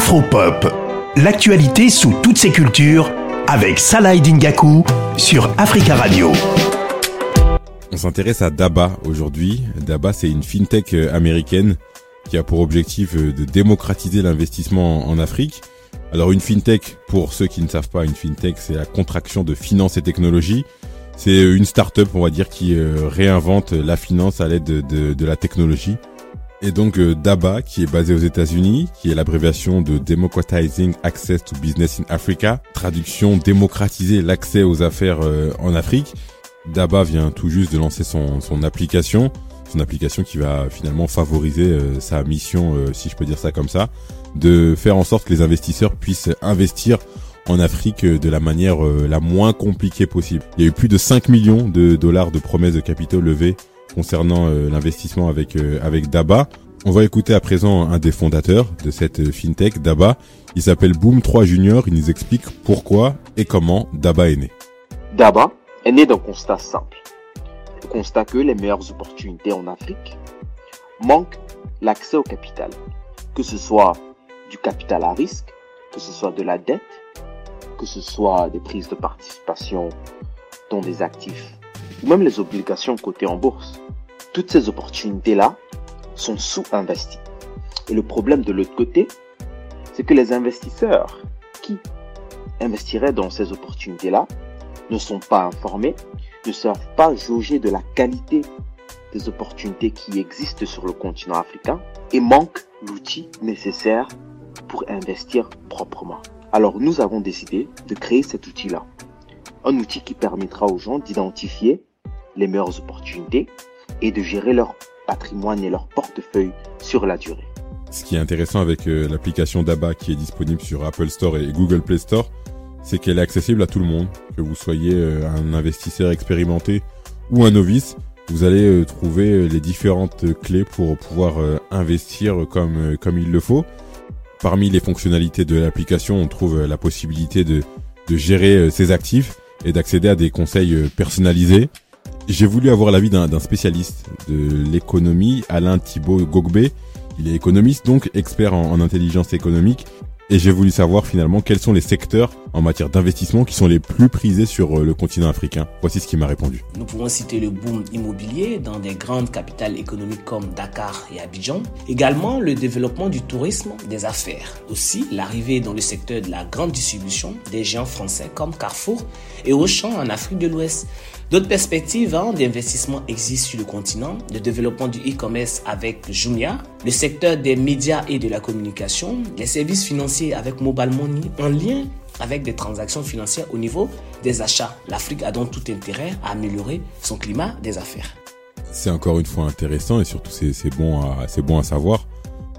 Afropop, l'actualité sous toutes ses cultures avec Salah Dingaku sur Africa Radio. On s'intéresse à Daba aujourd'hui. Daba, c'est une fintech euh, américaine qui a pour objectif euh, de démocratiser l'investissement en Afrique. Alors une fintech, pour ceux qui ne savent pas, une fintech, c'est la contraction de finance et technologie. C'est euh, une start-up, on va dire, qui réinvente la finance à l'aide de, de, la technologie. Et donc DABA, qui est basé aux États-Unis, qui est l'abréviation de Democratizing Access to Business in Africa, traduction démocratiser l'accès aux affaires en Afrique. Daba vient tout juste de lancer son, son application, son application qui va finalement favoriser euh, sa mission, euh, si je peux dire ça comme ça, de faire en sorte que les investisseurs puissent investir en Afrique euh, de la manière la moins compliquée possible. Il y a eu plus de 5 millions de dollars de promesses de capitaux levées concernant l'investissement avec avec Daba. On va écouter à présent un des fondateurs de cette fintech, Daba. Il s'appelle Boom3 Junior. Il nous explique pourquoi et comment Daba est né. Daba est né d'un constat simple. Le constat que les meilleures opportunités en Afrique manquent l'accès au capital, que ce soit du capital à risque, que ce soit de la dette, que ce soit des prises de participation dans des actifs, même les obligations cotées en bourse. Toutes ces opportunités-là sont sous-investies. Et le problème de l'autre côté, c'est que les investisseurs qui investiraient dans ces opportunités-là ne sont pas informés, ne savent pas jauger de la qualité des opportunités qui existent sur le continent africain et manquent l'outil nécessaire pour investir proprement. Alors nous avons décidé de créer cet outil-là. Un outil qui permettra aux gens d'identifier les meilleures opportunités et de gérer leur patrimoine et leur portefeuille sur la durée. Ce qui est intéressant avec euh, l'application DABA qui est disponible sur Apple Store et Google Play Store, c'est qu'elle est accessible à tout le monde, que vous soyez euh, un investisseur expérimenté ou un novice. Vous allez euh, trouver les différentes clés pour pouvoir investir comme comme il le faut. Parmi les fonctionnalités de l'application, on trouve la possibilité de, de gérer ses actifs et d'accéder à des conseils personnalisés. J'ai voulu avoir l'avis d'un spécialiste de l'économie, Alain Thibault Gogbé. Il est économiste, donc expert en intelligence économique et j'ai voulu savoir finalement quels sont les secteurs en matière d'investissement qui sont les plus prisés sur euh, le continent africain. Voici ce qu'il m'a répondu. Nous pouvons citer le boom immobilier dans des grandes capitales économiques comme Dakar et Abidjan. Également le développement du tourisme, des affaires. Aussi l'arrivée dans le secteur de la grande distribution des géants français comme Carrefour et Auchan en Afrique de l'Ouest. D'autres perspectives hein, d'investissement existent sur le continent, le développement du e-commerce avec Jumia, le secteur des médias et de la communication, les services financiers avec Mobile Money en lien avec des transactions financières au niveau des achats. L'Afrique a donc tout intérêt à améliorer son climat des affaires. C'est encore une fois intéressant et surtout c'est bon à savoir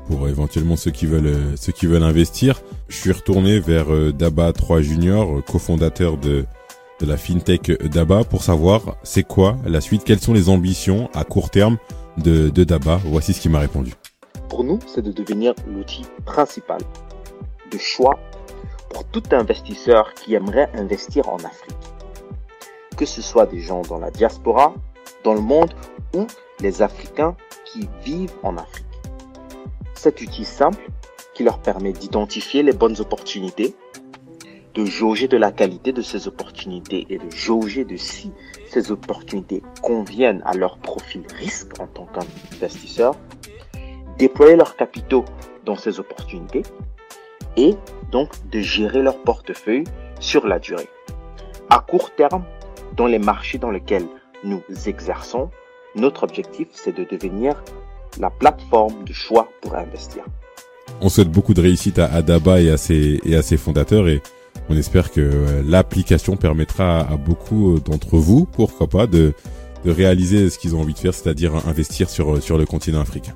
pour éventuellement ceux qui veulent ceux qui veulent investir. Je suis retourné vers euh, Daba 3 Junior, cofondateur de de la fintech Daba pour savoir c'est quoi la suite, quelles sont les ambitions à court terme de, Daba. Voici ce qu'il m'a répondu. Pour nous, c'est de devenir l'outil principal de choix pour tout investisseur qui aimerait investir en Afrique. Que ce soit des gens dans la diaspora, dans le monde ou les Africains qui vivent en Afrique. Cet outil simple qui leur permet d'identifier les bonnes opportunités de jauger de la qualité de ces opportunités et de jauger de si ces opportunités conviennent à leur profil risque en tant qu'investisseur, déployer leurs capitaux dans ces opportunités et donc de gérer leur portefeuille sur la durée. À court terme, dans les marchés dans lesquels nous exerçons, notre objectif c'est de devenir la plateforme de choix pour investir. On souhaite beaucoup de réussite à Adaba et à ses, et à ses fondateurs et on espère que euh, l'application permettra à beaucoup euh, d'entre vous, pourquoi pas, de, réaliser ce qu'ils ont envie de faire, c'est-à-dire investir sur, euh, sur le continent africain.